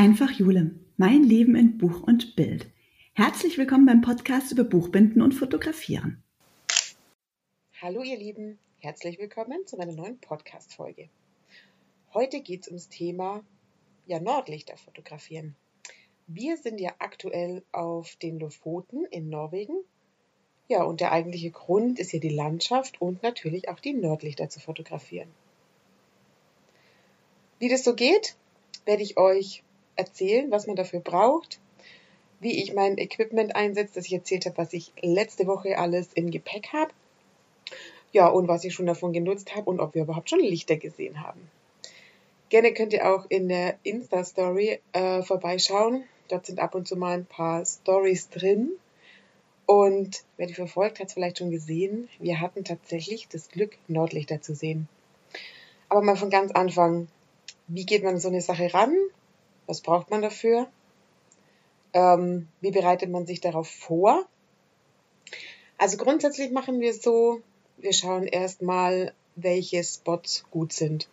Einfach Jule, mein Leben in Buch und Bild. Herzlich willkommen beim Podcast über Buchbinden und Fotografieren. Hallo ihr Lieben, herzlich willkommen zu meiner neuen Podcast-Folge. Heute geht es ums Thema ja, Nordlichter fotografieren. Wir sind ja aktuell auf den Lofoten in Norwegen. Ja, und der eigentliche Grund ist hier die Landschaft und natürlich auch die Nordlichter zu fotografieren. Wie das so geht, werde ich euch erzählen, was man dafür braucht, wie ich mein Equipment einsetze, dass ich erzählt habe, was ich letzte Woche alles im Gepäck habe. Ja, und was ich schon davon genutzt habe und ob wir überhaupt schon Lichter gesehen haben. Gerne könnt ihr auch in der Insta-Story äh, vorbeischauen. Dort sind ab und zu mal ein paar Stories drin. Und wer die verfolgt, hat es vielleicht schon gesehen. Wir hatten tatsächlich das Glück, Nordlichter zu sehen. Aber mal von ganz Anfang. Wie geht man so eine Sache ran? Was braucht man dafür? Ähm, wie bereitet man sich darauf vor? Also grundsätzlich machen wir so, wir schauen erstmal, welche Spots gut sind.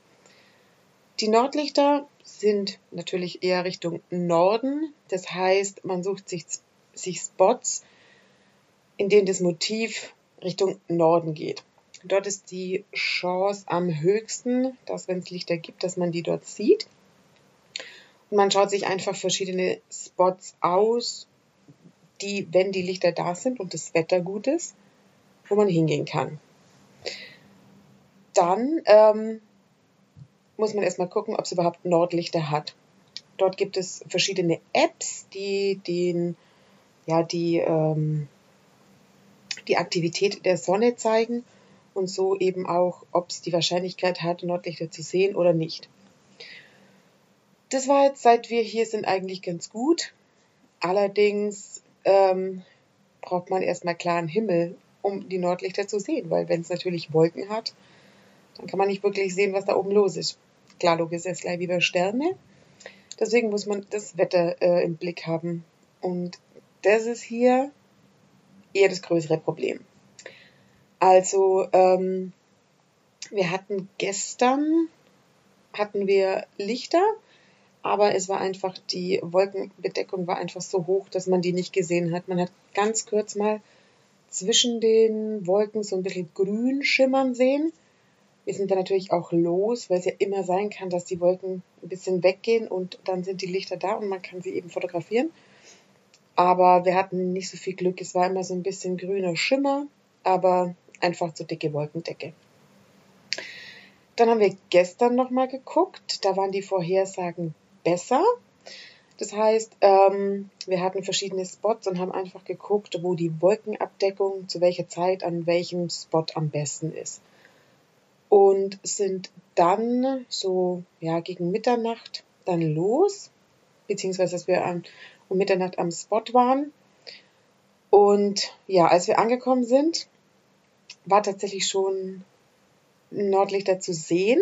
Die Nordlichter sind natürlich eher Richtung Norden. Das heißt, man sucht sich, sich Spots, in denen das Motiv Richtung Norden geht. Dort ist die Chance am höchsten, dass wenn es Lichter gibt, dass man die dort sieht. Man schaut sich einfach verschiedene Spots aus, die, wenn die Lichter da sind und das Wetter gut ist, wo man hingehen kann. Dann ähm, muss man erstmal gucken, ob es überhaupt Nordlichter hat. Dort gibt es verschiedene Apps, die den, ja, die, ähm, die Aktivität der Sonne zeigen und so eben auch, ob es die Wahrscheinlichkeit hat, Nordlichter zu sehen oder nicht. Das war jetzt, seit wir hier sind, eigentlich ganz gut. Allerdings ähm, braucht man erstmal klaren Himmel, um die Nordlichter zu sehen, weil wenn es natürlich Wolken hat, dann kann man nicht wirklich sehen, was da oben los ist. Klar, logisch ist gleich wie bei Sterne. Deswegen muss man das Wetter äh, im Blick haben. Und das ist hier eher das größere Problem. Also, ähm, wir hatten gestern, hatten wir Lichter, aber es war einfach, die Wolkenbedeckung war einfach so hoch, dass man die nicht gesehen hat. Man hat ganz kurz mal zwischen den Wolken so ein bisschen grün schimmern sehen. Wir sind dann natürlich auch los, weil es ja immer sein kann, dass die Wolken ein bisschen weggehen und dann sind die Lichter da und man kann sie eben fotografieren. Aber wir hatten nicht so viel Glück. Es war immer so ein bisschen grüner Schimmer, aber einfach zu dicke Wolkendecke. Dann haben wir gestern nochmal geguckt. Da waren die Vorhersagen besser. Das heißt, ähm, wir hatten verschiedene Spots und haben einfach geguckt, wo die Wolkenabdeckung zu welcher Zeit an welchem Spot am besten ist. Und sind dann so ja, gegen Mitternacht dann los, beziehungsweise dass wir an, um Mitternacht am Spot waren. Und ja, als wir angekommen sind, war tatsächlich schon Nordlichter zu sehen.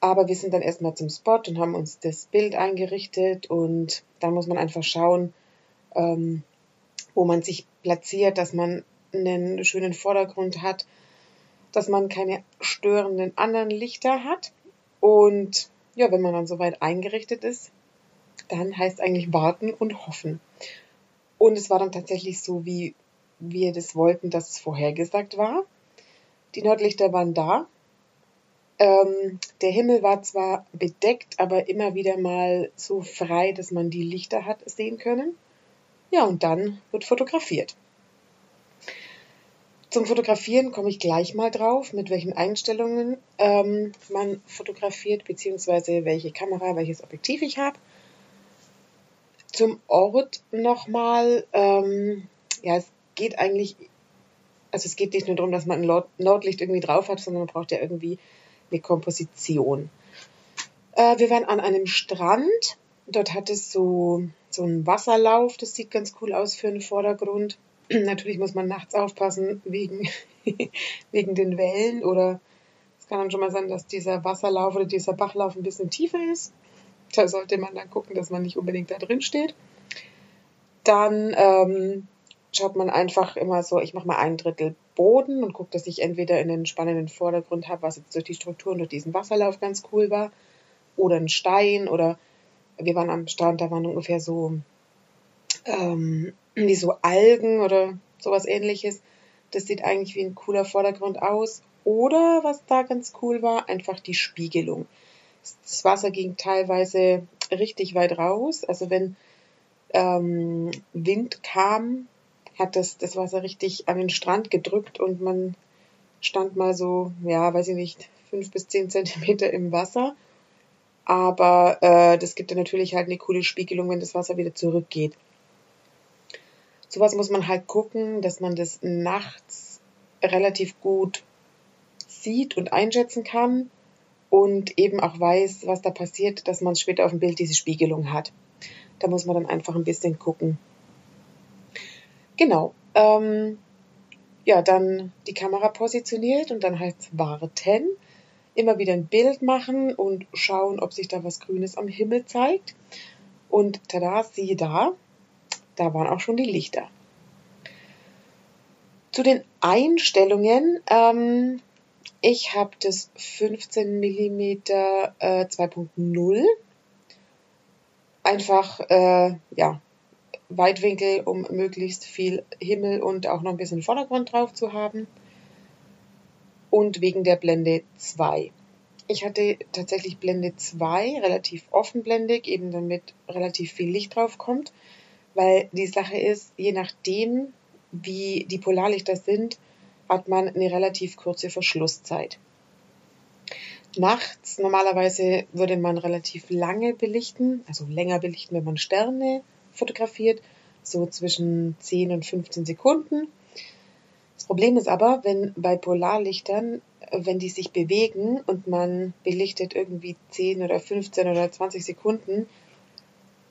Aber wir sind dann erstmal zum Spot und haben uns das Bild eingerichtet und dann muss man einfach schauen, ähm, wo man sich platziert, dass man einen schönen Vordergrund hat, dass man keine störenden anderen Lichter hat. Und ja, wenn man dann soweit eingerichtet ist, dann heißt eigentlich warten und hoffen. Und es war dann tatsächlich so, wie wir das wollten, dass es vorhergesagt war. Die Nordlichter waren da, ähm, der Himmel war zwar bedeckt, aber immer wieder mal so frei, dass man die Lichter hat sehen können. Ja, und dann wird fotografiert. Zum Fotografieren komme ich gleich mal drauf, mit welchen Einstellungen ähm, man fotografiert, beziehungsweise welche Kamera, welches Objektiv ich habe. Zum Ort nochmal, ähm, ja, es geht eigentlich, also es geht nicht nur darum, dass man ein Nordlicht irgendwie drauf hat, sondern man braucht ja irgendwie eine Komposition. Äh, wir waren an einem Strand. Dort hat es so, so einen Wasserlauf. Das sieht ganz cool aus für einen Vordergrund. Natürlich muss man nachts aufpassen wegen, wegen den Wellen oder es kann dann schon mal sein, dass dieser Wasserlauf oder dieser Bachlauf ein bisschen tiefer ist. Da sollte man dann gucken, dass man nicht unbedingt da drin steht. Dann ähm, schaut man einfach immer so, ich mache mal ein Drittel Boden und gucke, dass ich entweder in einen spannenden Vordergrund habe, was jetzt durch die Struktur und durch diesen Wasserlauf ganz cool war, oder einen Stein oder wir waren am Strand, da waren ungefähr so ähm, wie so Algen oder sowas ähnliches. Das sieht eigentlich wie ein cooler Vordergrund aus. Oder was da ganz cool war, einfach die Spiegelung. Das Wasser ging teilweise richtig weit raus. Also wenn ähm, Wind kam, hat das, das Wasser richtig an den Strand gedrückt und man stand mal so, ja, weiß ich nicht, fünf bis zehn Zentimeter im Wasser. Aber äh, das gibt dann natürlich halt eine coole Spiegelung, wenn das Wasser wieder zurückgeht. Sowas muss man halt gucken, dass man das nachts relativ gut sieht und einschätzen kann und eben auch weiß, was da passiert, dass man später auf dem Bild diese Spiegelung hat. Da muss man dann einfach ein bisschen gucken. Genau. Ähm, ja, dann die Kamera positioniert und dann heißt es warten. Immer wieder ein Bild machen und schauen, ob sich da was Grünes am Himmel zeigt. Und tada, siehe da, da waren auch schon die Lichter. Zu den Einstellungen. Ähm, ich habe das 15 mm äh, 2.0. Einfach, äh, ja, Weitwinkel, um möglichst viel Himmel und auch noch ein bisschen Vordergrund drauf zu haben. Und wegen der Blende 2. Ich hatte tatsächlich Blende 2, relativ offenblendig, eben damit relativ viel Licht drauf kommt, weil die Sache ist, je nachdem, wie die Polarlichter sind, hat man eine relativ kurze Verschlusszeit. Nachts normalerweise würde man relativ lange belichten, also länger belichten, wenn man Sterne fotografiert, so zwischen 10 und 15 Sekunden. Das Problem ist aber, wenn bei Polarlichtern, wenn die sich bewegen und man belichtet irgendwie 10 oder 15 oder 20 Sekunden,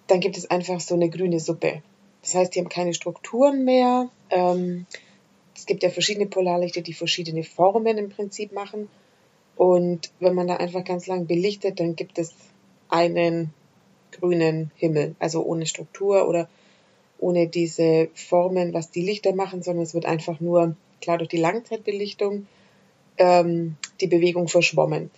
dann gibt es einfach so eine grüne Suppe. Das heißt, die haben keine Strukturen mehr. Ähm, es gibt ja verschiedene Polarlichter, die verschiedene Formen im Prinzip machen. Und wenn man da einfach ganz lang belichtet, dann gibt es einen grünen Himmel, also ohne Struktur oder ohne diese Formen, was die Lichter machen, sondern es wird einfach nur, klar durch die Langzeitbelichtung, ähm, die Bewegung verschwommen.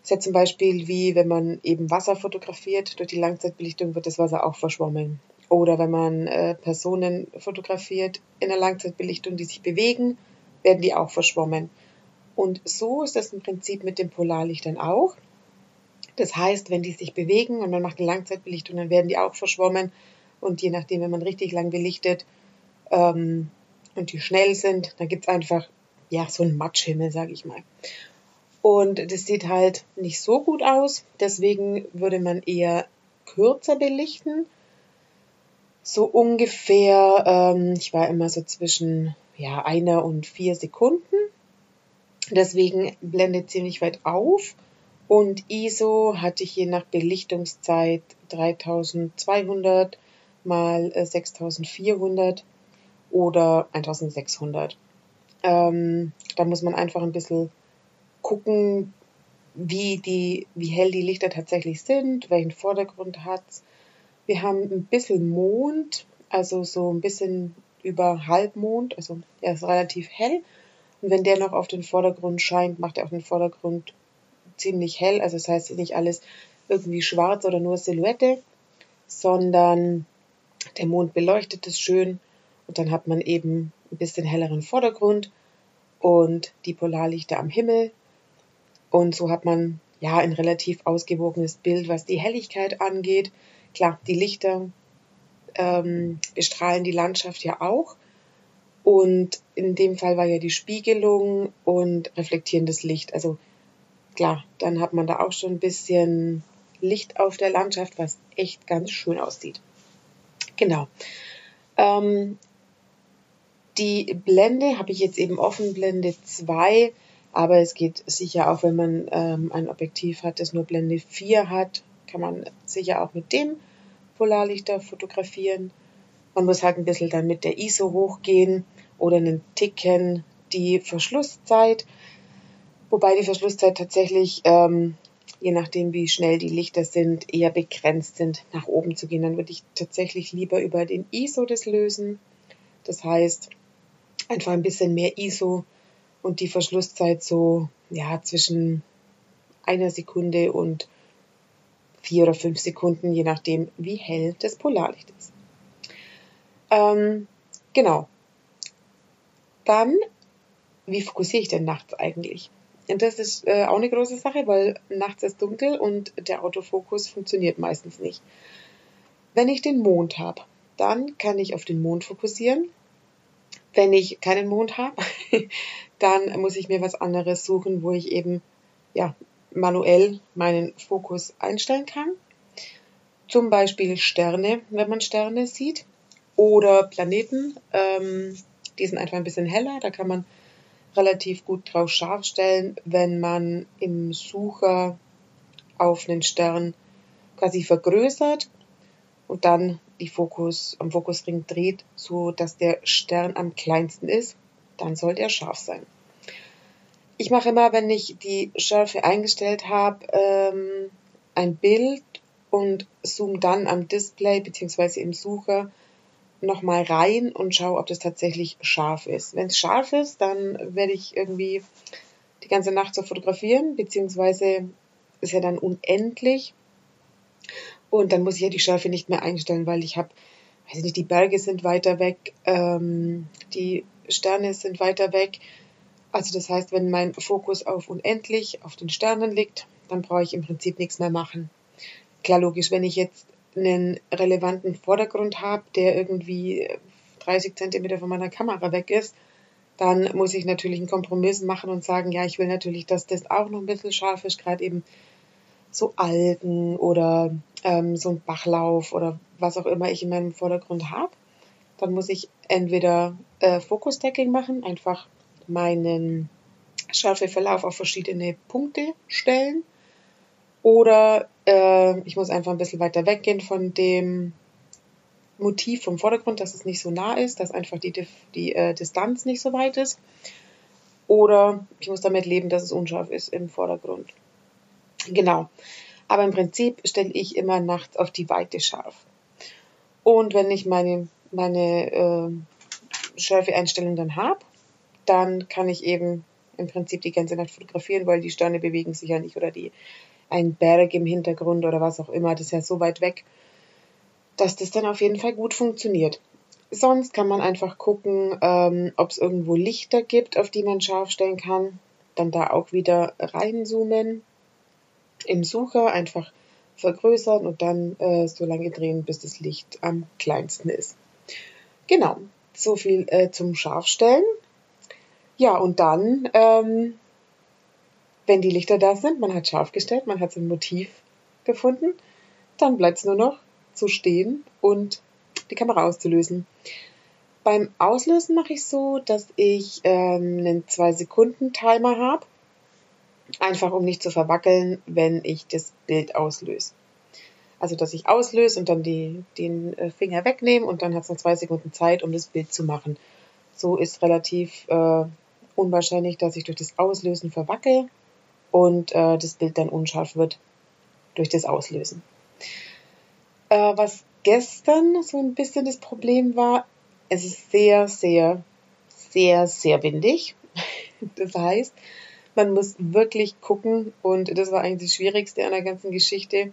Das ist ja zum Beispiel wie wenn man eben Wasser fotografiert, durch die Langzeitbelichtung wird das Wasser auch verschwommen. Oder wenn man äh, Personen fotografiert in der Langzeitbelichtung, die sich bewegen, werden die auch verschwommen. Und so ist das im Prinzip mit den Polarlichtern auch. Das heißt, wenn die sich bewegen und man macht eine Langzeitbelichtung, dann werden die auch verschwommen. Und je nachdem, wenn man richtig lang belichtet ähm, und die schnell sind, dann gibt's einfach ja so einen Matschhimmel, sage ich mal. Und das sieht halt nicht so gut aus. Deswegen würde man eher kürzer belichten. So ungefähr, ähm, ich war immer so zwischen ja, einer und vier Sekunden. Deswegen blendet ziemlich weit auf und ISO hatte ich je nach Belichtungszeit 3200 mal 6400 oder 1600. Ähm, da muss man einfach ein bisschen gucken, wie, die, wie hell die Lichter tatsächlich sind, welchen Vordergrund hat's. Wir haben ein bisschen Mond, also so ein bisschen über Halbmond, also er ist relativ hell. Und wenn der noch auf den Vordergrund scheint, macht er auch den Vordergrund ziemlich hell. Also das heißt nicht alles irgendwie schwarz oder nur Silhouette, sondern der Mond beleuchtet es schön und dann hat man eben ein bisschen helleren Vordergrund und die Polarlichter am Himmel. Und so hat man ja ein relativ ausgewogenes Bild, was die Helligkeit angeht. Klar, die Lichter ähm, bestrahlen die Landschaft ja auch. Und in dem Fall war ja die Spiegelung und reflektierendes Licht. Also klar, dann hat man da auch schon ein bisschen Licht auf der Landschaft, was echt ganz schön aussieht. Genau. Ähm, die Blende habe ich jetzt eben offen, Blende 2, aber es geht sicher auch, wenn man ähm, ein Objektiv hat, das nur Blende 4 hat, kann man sicher auch mit dem Polarlichter fotografieren. Man muss halt ein bisschen dann mit der ISO hochgehen oder einen Ticken die Verschlusszeit wobei die Verschlusszeit tatsächlich, ähm, je nachdem wie schnell die Lichter sind, eher begrenzt sind, nach oben zu gehen. Dann würde ich tatsächlich lieber über den ISO das lösen. Das heißt, einfach ein bisschen mehr ISO und die Verschlusszeit so, ja, zwischen einer Sekunde und vier oder fünf Sekunden, je nachdem, wie hell das Polarlicht ist. Ähm, genau. Dann, wie fokussiere ich denn nachts eigentlich? Das ist äh, auch eine große Sache, weil nachts ist dunkel und der Autofokus funktioniert meistens nicht. Wenn ich den Mond habe, dann kann ich auf den Mond fokussieren. Wenn ich keinen Mond habe, dann muss ich mir was anderes suchen, wo ich eben ja, manuell meinen Fokus einstellen kann. Zum Beispiel Sterne, wenn man Sterne sieht, oder Planeten. Ähm, die sind einfach ein bisschen heller. Da kann man relativ gut drauf scharf stellen, wenn man im Sucher auf einen Stern quasi vergrößert und dann die Fokus am Fokusring dreht, so dass der Stern am kleinsten ist, dann sollte er scharf sein. Ich mache immer, wenn ich die Schärfe eingestellt habe, ähm, ein Bild und zoome dann am Display bzw. im Sucher nochmal rein und schaue, ob das tatsächlich scharf ist. Wenn es scharf ist, dann werde ich irgendwie die ganze Nacht so fotografieren, beziehungsweise ist ja dann unendlich. Und dann muss ich ja die Schärfe nicht mehr einstellen, weil ich habe, weiß nicht, die Berge sind weiter weg, ähm, die Sterne sind weiter weg. Also das heißt, wenn mein Fokus auf unendlich, auf den Sternen liegt, dann brauche ich im Prinzip nichts mehr machen. Klar, logisch, wenn ich jetzt einen relevanten Vordergrund habe, der irgendwie 30 Zentimeter von meiner Kamera weg ist, dann muss ich natürlich einen Kompromiss machen und sagen, ja, ich will natürlich, dass das auch noch ein bisschen scharf ist, gerade eben so Algen oder ähm, so ein Bachlauf oder was auch immer ich in meinem Vordergrund habe. Dann muss ich entweder äh, Fokus-Tagging machen, einfach meinen Schärfeverlauf auf verschiedene Punkte stellen oder äh, ich muss einfach ein bisschen weiter weggehen von dem Motiv vom Vordergrund, dass es nicht so nah ist, dass einfach die, die äh, Distanz nicht so weit ist. Oder ich muss damit leben, dass es unscharf ist im Vordergrund. Genau. Aber im Prinzip stelle ich immer nachts auf die Weite scharf. Und wenn ich meine, meine äh, Schärfeeinstellung dann habe, dann kann ich eben im Prinzip die ganze Nacht fotografieren, weil die Sterne bewegen sich ja nicht oder die ein Berg im Hintergrund oder was auch immer, das ist ja so weit weg, dass das dann auf jeden Fall gut funktioniert. Sonst kann man einfach gucken, ähm, ob es irgendwo Lichter gibt, auf die man scharf stellen kann. Dann da auch wieder reinzoomen. Im Sucher einfach vergrößern und dann äh, so lange drehen, bis das Licht am kleinsten ist. Genau, so viel äh, zum Scharfstellen. Ja, und dann ähm, wenn die Lichter da sind, man hat scharf gestellt, man hat sein Motiv gefunden, dann bleibt es nur noch zu stehen und die Kamera auszulösen. Beim Auslösen mache ich so, dass ich ähm, einen 2-Sekunden-Timer habe, einfach um nicht zu verwackeln, wenn ich das Bild auslöse. Also, dass ich auslöse und dann die, den äh, Finger wegnehme und dann hat es noch zwei Sekunden Zeit, um das Bild zu machen. So ist relativ äh, unwahrscheinlich, dass ich durch das Auslösen verwackel und äh, das Bild dann unscharf wird durch das Auslösen. Äh, was gestern so ein bisschen das Problem war, es ist sehr, sehr, sehr, sehr windig. Das heißt, man muss wirklich gucken und das war eigentlich das Schwierigste an der ganzen Geschichte,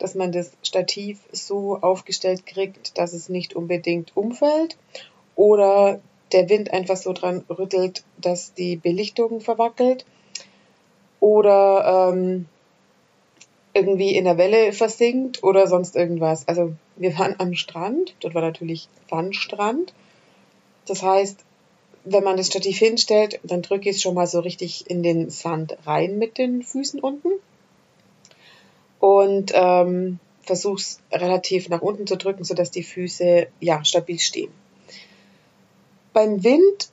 dass man das Stativ so aufgestellt kriegt, dass es nicht unbedingt umfällt oder der Wind einfach so dran rüttelt, dass die Belichtung verwackelt oder ähm, irgendwie in der Welle versinkt oder sonst irgendwas. Also wir waren am Strand, dort war natürlich Sandstrand. Das heißt, wenn man das Stativ hinstellt, dann drücke ich es schon mal so richtig in den Sand rein mit den Füßen unten und ähm, versuche es relativ nach unten zu drücken, sodass die Füße ja stabil stehen. Beim Wind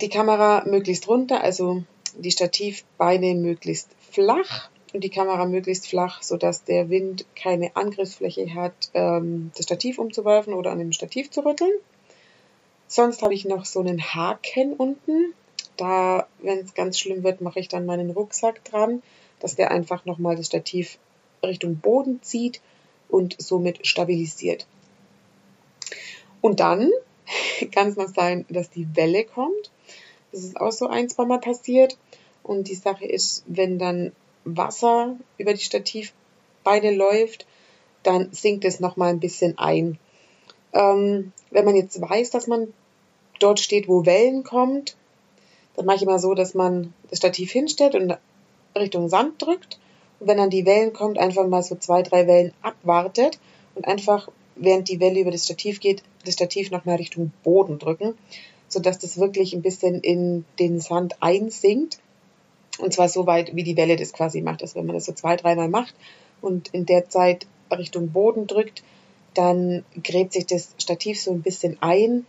die Kamera möglichst runter, also die Stativbeine möglichst flach und die Kamera möglichst flach, sodass der Wind keine Angriffsfläche hat, ähm, das Stativ umzuwerfen oder an dem Stativ zu rütteln. Sonst habe ich noch so einen Haken unten. Da, wenn es ganz schlimm wird, mache ich dann meinen Rucksack dran, dass der einfach nochmal das Stativ Richtung Boden zieht und somit stabilisiert. Und dann kann es noch sein, dass die Welle kommt. Das ist auch so ein, zwei Mal passiert. Und die Sache ist, wenn dann Wasser über die Stativbeine Beine läuft, dann sinkt es nochmal ein bisschen ein. Ähm, wenn man jetzt weiß, dass man dort steht, wo Wellen kommt, dann mache ich immer so, dass man das Stativ hinstellt und Richtung Sand drückt. Und wenn dann die Wellen kommt, einfach mal so zwei, drei Wellen abwartet und einfach, während die Welle über das Stativ geht, das Stativ nochmal Richtung Boden drücken, sodass das wirklich ein bisschen in den Sand einsinkt. Und zwar so weit, wie die Welle das quasi macht. Also wenn man das so zwei, dreimal macht und in der Zeit Richtung Boden drückt, dann gräbt sich das Stativ so ein bisschen ein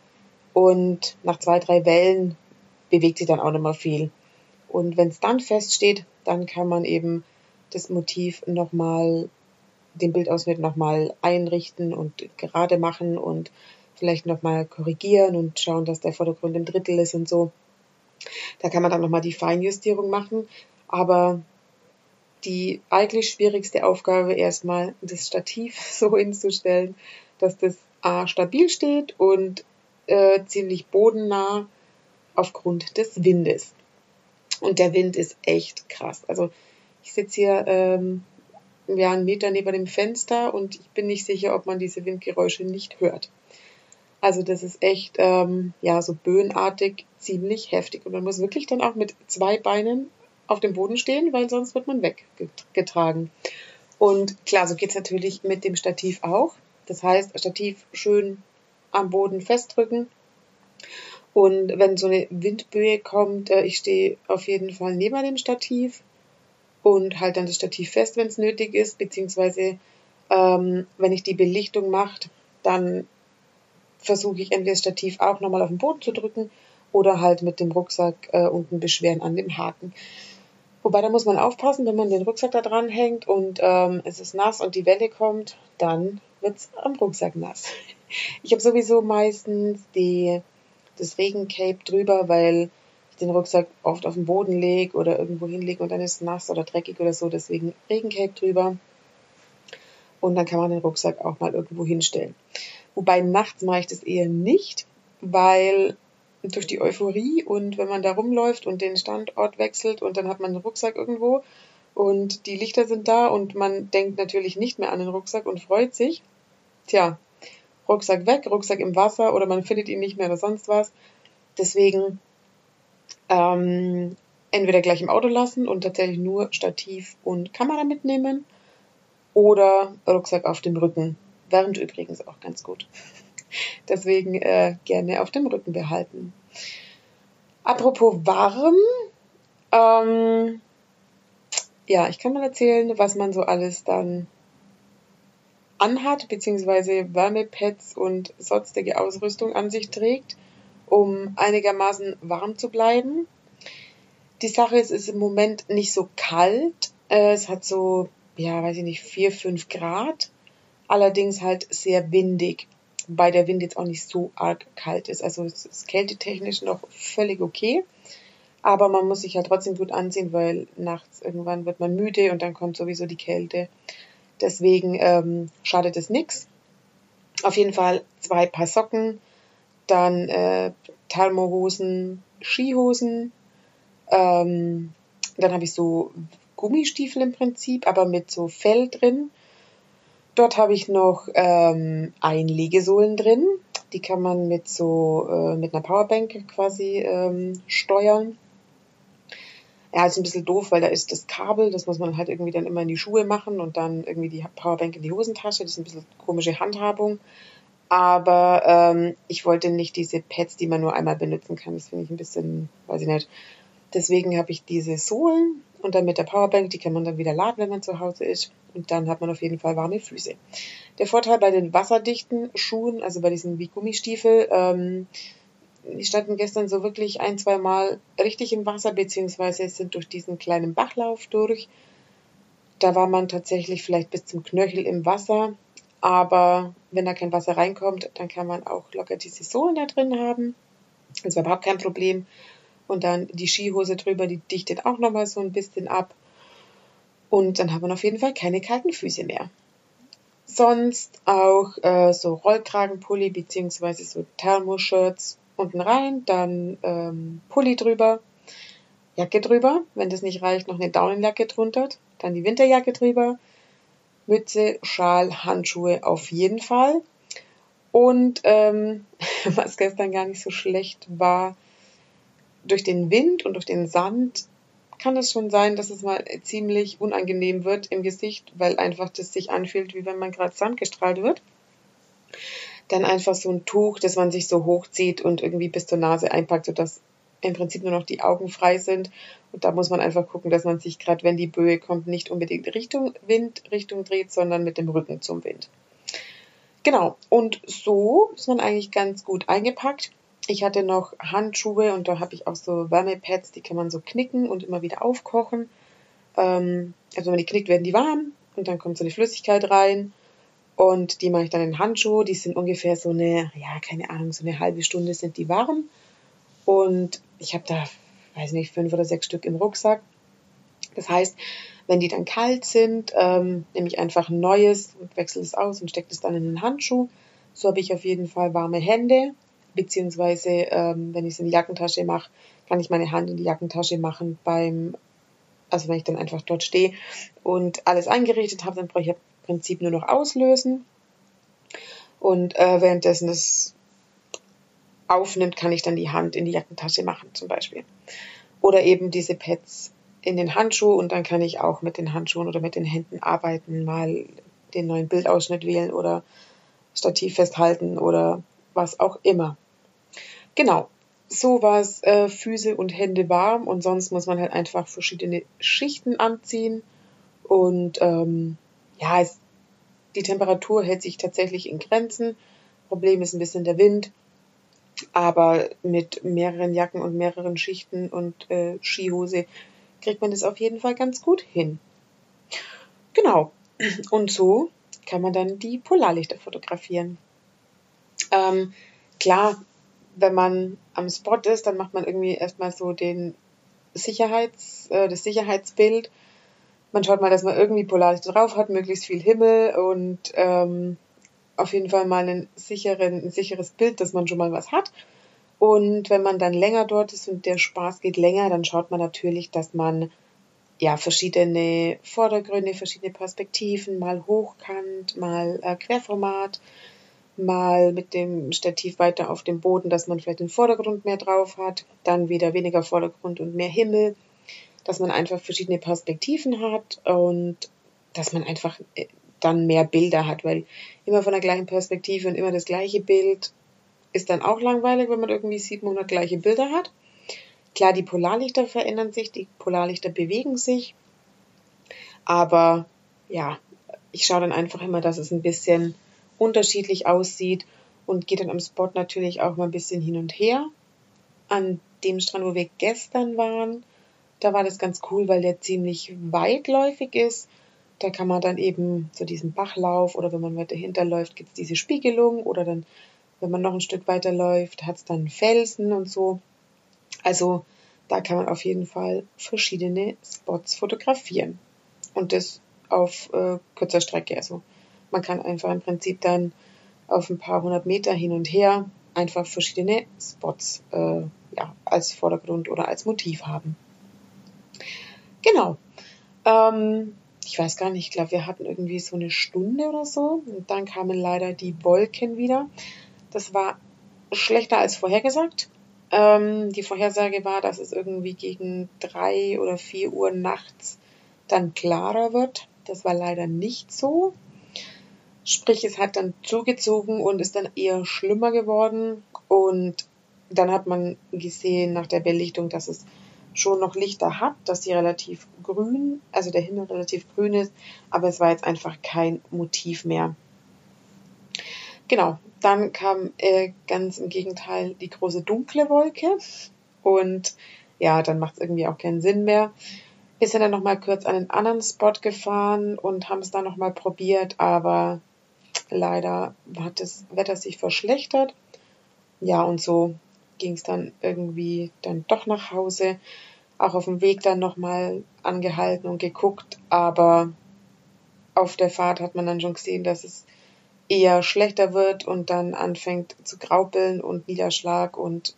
und nach zwei, drei Wellen bewegt sich dann auch mehr viel. Und wenn es dann feststeht, dann kann man eben das Motiv nochmal, den Bildausschnitt nochmal einrichten und gerade machen und vielleicht nochmal korrigieren und schauen, dass der Vordergrund im Drittel ist und so. Da kann man dann nochmal die Feinjustierung machen. Aber die eigentlich schwierigste Aufgabe erstmal, das Stativ so hinzustellen, dass das A stabil steht und äh, ziemlich bodennah aufgrund des Windes. Und der Wind ist echt krass. Also ich sitze hier ähm, ja, einen Meter neben dem Fenster und ich bin nicht sicher, ob man diese Windgeräusche nicht hört. Also das ist echt ähm, ja so böenartig ziemlich heftig und man muss wirklich dann auch mit zwei Beinen auf dem Boden stehen, weil sonst wird man weggetragen. Und klar, so geht's natürlich mit dem Stativ auch. Das heißt, Stativ schön am Boden festdrücken. Und wenn so eine Windböe kommt, äh, ich stehe auf jeden Fall neben dem Stativ und halte dann das Stativ fest, wenn es nötig ist, beziehungsweise ähm, wenn ich die Belichtung mache, dann versuche ich entweder das Stativ auch nochmal auf den Boden zu drücken oder halt mit dem Rucksack äh, unten beschweren an dem Haken. Wobei da muss man aufpassen, wenn man den Rucksack da dran hängt und ähm, es ist nass und die Welle kommt, dann wird's am Rucksack nass. Ich habe sowieso meistens die, das Regencape drüber, weil ich den Rucksack oft auf den Boden lege oder irgendwo hinlege und dann ist es nass oder dreckig oder so, deswegen Regencape drüber. Und dann kann man den Rucksack auch mal irgendwo hinstellen. Wobei nachts mache ich das eher nicht, weil durch die Euphorie und wenn man da rumläuft und den Standort wechselt und dann hat man einen Rucksack irgendwo und die Lichter sind da und man denkt natürlich nicht mehr an den Rucksack und freut sich. Tja, Rucksack weg, Rucksack im Wasser oder man findet ihn nicht mehr oder sonst was. Deswegen ähm, entweder gleich im Auto lassen und tatsächlich nur Stativ und Kamera mitnehmen oder Rucksack auf dem Rücken. Während übrigens auch ganz gut. Deswegen äh, gerne auf dem Rücken behalten. Apropos warm, ähm, ja, ich kann mal erzählen, was man so alles dann anhat, beziehungsweise Wärmepads und sonstige Ausrüstung an sich trägt, um einigermaßen warm zu bleiben. Die Sache ist, es ist im Moment nicht so kalt. Äh, es hat so, ja, weiß ich nicht, vier, fünf Grad. Allerdings halt sehr windig wobei der Wind jetzt auch nicht so arg kalt ist. Also es ist kältetechnisch noch völlig okay. Aber man muss sich ja trotzdem gut anziehen, weil nachts irgendwann wird man müde und dann kommt sowieso die Kälte. Deswegen ähm, schadet es nichts. Auf jeden Fall zwei Paar Socken, dann äh, Thermohosen, Skihosen. Ähm, dann habe ich so Gummistiefel im Prinzip, aber mit so Fell drin. Dort habe ich noch ähm, Einlegesohlen drin. Die kann man mit so äh, mit einer Powerbank quasi ähm, steuern. Ja, ist ein bisschen doof, weil da ist das Kabel, das muss man halt irgendwie dann immer in die Schuhe machen und dann irgendwie die Powerbank in die Hosentasche. Das ist ein bisschen komische Handhabung. Aber ähm, ich wollte nicht diese Pads, die man nur einmal benutzen kann. Das finde ich ein bisschen, weiß ich nicht. Deswegen habe ich diese Sohlen und dann mit der Powerbank, die kann man dann wieder laden, wenn man zu Hause ist. Und dann hat man auf jeden Fall warme Füße. Der Vorteil bei den wasserdichten Schuhen, also bei diesen wie Gummistiefel, ähm, die standen gestern so wirklich ein, zwei Mal richtig im Wasser, beziehungsweise sind durch diesen kleinen Bachlauf durch. Da war man tatsächlich vielleicht bis zum Knöchel im Wasser. Aber wenn da kein Wasser reinkommt, dann kann man auch locker diese Sohlen da drin haben. Das war überhaupt kein Problem. Und dann die Skihose drüber, die dichtet auch nochmal so ein bisschen ab. Und dann hat man auf jeden Fall keine kalten Füße mehr. Sonst auch äh, so Rollkragenpulli beziehungsweise so Thermoshirts unten rein, dann ähm, Pulli drüber, Jacke drüber, wenn das nicht reicht, noch eine Daunenjacke drunter, dann die Winterjacke drüber, Mütze, Schal, Handschuhe auf jeden Fall. Und ähm, was gestern gar nicht so schlecht war, durch den Wind und durch den Sand kann es schon sein, dass es mal ziemlich unangenehm wird im Gesicht, weil einfach das sich anfühlt, wie wenn man gerade Sand gestrahlt wird. Dann einfach so ein Tuch, das man sich so hochzieht und irgendwie bis zur Nase einpackt, sodass im Prinzip nur noch die Augen frei sind. Und da muss man einfach gucken, dass man sich gerade, wenn die Böe kommt, nicht unbedingt Richtung Wind, Richtung dreht, sondern mit dem Rücken zum Wind. Genau. Und so ist man eigentlich ganz gut eingepackt. Ich hatte noch Handschuhe und da habe ich auch so Wärmepads, die kann man so knicken und immer wieder aufkochen. Ähm, also wenn die knickt, werden die warm und dann kommt so eine Flüssigkeit rein. Und die mache ich dann in Handschuhe. Die sind ungefähr so eine, ja, keine Ahnung, so eine halbe Stunde sind die warm. Und ich habe da, weiß nicht, fünf oder sechs Stück im Rucksack. Das heißt, wenn die dann kalt sind, ähm, nehme ich einfach ein neues und wechsle es aus und stecke es dann in den Handschuh. So habe ich auf jeden Fall warme Hände, beziehungsweise ähm, wenn ich es in die Jackentasche mache, kann ich meine Hand in die Jackentasche machen beim, also wenn ich dann einfach dort stehe und alles eingerichtet habe, dann brauche ich im Prinzip nur noch auslösen. Und äh, währenddessen es aufnimmt, kann ich dann die Hand in die Jackentasche machen zum Beispiel. Oder eben diese Pads in den Handschuh und dann kann ich auch mit den Handschuhen oder mit den Händen arbeiten, mal den neuen Bildausschnitt wählen oder Stativ festhalten oder was auch immer. Genau, so war es äh, Füße und Hände warm und sonst muss man halt einfach verschiedene Schichten anziehen und ähm, ja, es, die Temperatur hält sich tatsächlich in Grenzen. Problem ist ein bisschen der Wind aber mit mehreren Jacken und mehreren Schichten und äh, Skihose kriegt man das auf jeden Fall ganz gut hin. Genau. Und so kann man dann die Polarlichter fotografieren. Ähm, klar, wenn man am Spot ist, dann macht man irgendwie erstmal so den Sicherheits, äh, das Sicherheitsbild. Man schaut mal, dass man irgendwie Polarlichter drauf hat, möglichst viel Himmel und ähm, auf jeden Fall mal einen sicheren, ein sicheres Bild, dass man schon mal was hat. Und wenn man dann länger dort ist und der Spaß geht länger, dann schaut man natürlich, dass man ja verschiedene Vordergründe, verschiedene Perspektiven, mal hochkant, mal äh, Querformat, mal mit dem Stativ weiter auf dem Boden, dass man vielleicht den Vordergrund mehr drauf hat, dann wieder weniger Vordergrund und mehr Himmel, dass man einfach verschiedene Perspektiven hat und dass man einfach äh, dann mehr Bilder hat, weil immer von der gleichen Perspektive und immer das gleiche Bild ist dann auch langweilig, wenn man irgendwie 700 gleiche Bilder hat. Klar, die Polarlichter verändern sich, die Polarlichter bewegen sich, aber ja, ich schaue dann einfach immer, dass es ein bisschen unterschiedlich aussieht und gehe dann am Spot natürlich auch mal ein bisschen hin und her. An dem Strand, wo wir gestern waren, da war das ganz cool, weil der ziemlich weitläufig ist da kann man dann eben zu diesem Bachlauf oder wenn man weiter hinterläuft, gibt es diese Spiegelung oder dann, wenn man noch ein Stück weiter läuft, hat es dann Felsen und so. Also da kann man auf jeden Fall verschiedene Spots fotografieren. Und das auf äh, kurzer Strecke. Also man kann einfach im Prinzip dann auf ein paar hundert Meter hin und her einfach verschiedene Spots äh, ja, als Vordergrund oder als Motiv haben. Genau. Ähm, ich weiß gar nicht, ich glaube, wir hatten irgendwie so eine Stunde oder so. Und dann kamen leider die Wolken wieder. Das war schlechter als vorhergesagt. Ähm, die Vorhersage war, dass es irgendwie gegen drei oder vier Uhr nachts dann klarer wird. Das war leider nicht so. Sprich, es hat dann zugezogen und ist dann eher schlimmer geworden. Und dann hat man gesehen nach der Belichtung, dass es schon noch Lichter hat, dass sie relativ grün, also der Himmel relativ grün ist, aber es war jetzt einfach kein Motiv mehr. Genau, dann kam äh, ganz im Gegenteil die große dunkle Wolke und ja, dann macht es irgendwie auch keinen Sinn mehr. Wir sind dann nochmal kurz an einen anderen Spot gefahren und haben es dann nochmal probiert, aber leider hat das Wetter sich verschlechtert. Ja, und so ging es dann irgendwie dann doch nach Hause. Auch auf dem Weg dann nochmal angehalten und geguckt, aber auf der Fahrt hat man dann schon gesehen, dass es eher schlechter wird und dann anfängt zu graupeln und Niederschlag und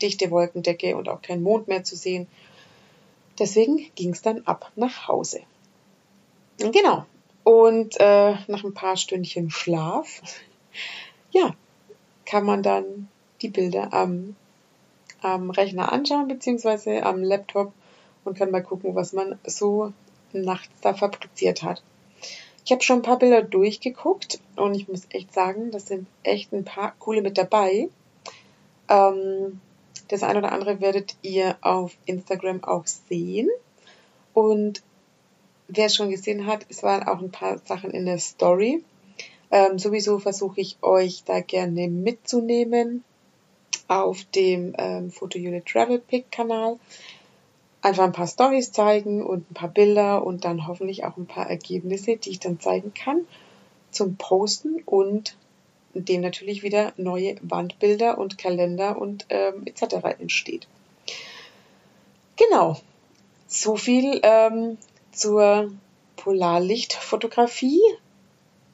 dichte Wolkendecke und auch kein Mond mehr zu sehen. Deswegen ging es dann ab nach Hause. Genau. Und äh, nach ein paar Stündchen Schlaf, ja, kann man dann die Bilder am, am Rechner anschauen, beziehungsweise am Laptop und kann mal gucken, was man so nachts da fabriziert hat. Ich habe schon ein paar Bilder durchgeguckt und ich muss echt sagen, das sind echt ein paar coole mit dabei. Ähm, das eine oder andere werdet ihr auf Instagram auch sehen. Und wer es schon gesehen hat, es waren auch ein paar Sachen in der Story. Ähm, sowieso versuche ich euch da gerne mitzunehmen auf dem ähm, Photo Unit Travel Pick Kanal. Einfach ein paar Stories zeigen und ein paar Bilder und dann hoffentlich auch ein paar Ergebnisse, die ich dann zeigen kann zum Posten und dem natürlich wieder neue Wandbilder und Kalender und ähm, etc. entsteht. Genau, so viel ähm, zur Polarlichtfotografie.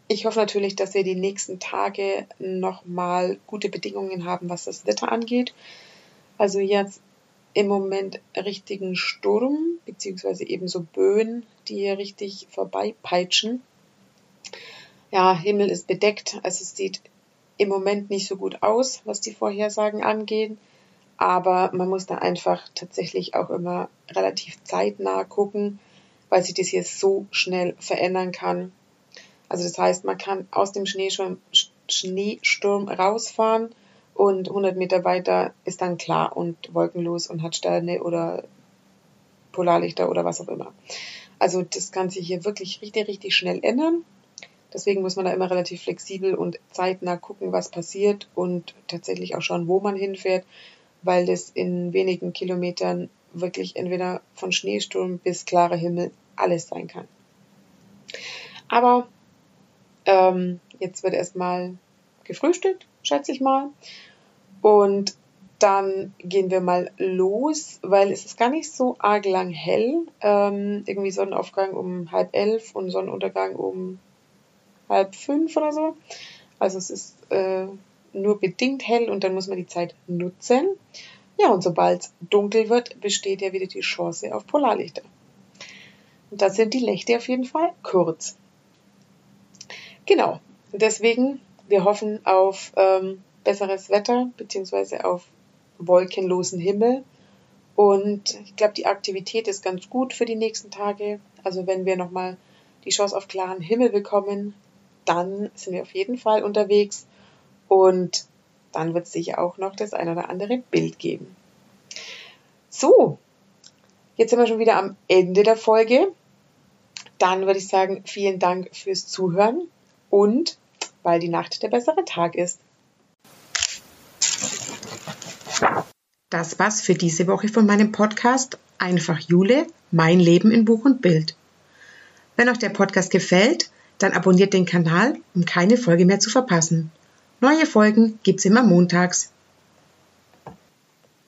Ich hoffe natürlich, dass wir die nächsten Tage nochmal gute Bedingungen haben, was das Wetter angeht. Also jetzt im Moment richtigen Sturm, beziehungsweise ebenso Böen, die hier richtig vorbeipeitschen. Ja, Himmel ist bedeckt, also es sieht im Moment nicht so gut aus, was die Vorhersagen angeht. Aber man muss da einfach tatsächlich auch immer relativ zeitnah gucken, weil sich das hier so schnell verändern kann. Also das heißt, man kann aus dem Schneesturm, Schneesturm rausfahren und 100 Meter weiter ist dann klar und wolkenlos und hat Sterne oder Polarlichter oder was auch immer. Also das kann sich hier wirklich richtig, richtig schnell ändern. Deswegen muss man da immer relativ flexibel und zeitnah gucken, was passiert und tatsächlich auch schauen, wo man hinfährt, weil das in wenigen Kilometern wirklich entweder von Schneesturm bis klarer Himmel alles sein kann. Aber ähm, jetzt wird erstmal gefrühstückt, schätze ich mal. Und dann gehen wir mal los, weil es ist gar nicht so arg lang hell. Ähm, irgendwie Sonnenaufgang um halb elf und Sonnenuntergang um halb fünf oder so. Also es ist äh, nur bedingt hell und dann muss man die Zeit nutzen. Ja, und sobald es dunkel wird, besteht ja wieder die Chance auf Polarlichter. Und da sind die Nächte auf jeden Fall kurz. Genau. Deswegen, wir hoffen auf ähm, besseres Wetter beziehungsweise auf wolkenlosen Himmel. Und ich glaube, die Aktivität ist ganz gut für die nächsten Tage. Also wenn wir nochmal die Chance auf klaren Himmel bekommen, dann sind wir auf jeden Fall unterwegs und dann wird es sicher auch noch das ein oder andere Bild geben. So, jetzt sind wir schon wieder am Ende der Folge. Dann würde ich sagen, vielen Dank fürs Zuhören und weil die Nacht der bessere Tag ist. Das war's für diese Woche von meinem Podcast Einfach Jule, mein Leben in Buch und Bild. Wenn euch der Podcast gefällt, dann abonniert den Kanal, um keine Folge mehr zu verpassen. Neue Folgen gibt's immer montags.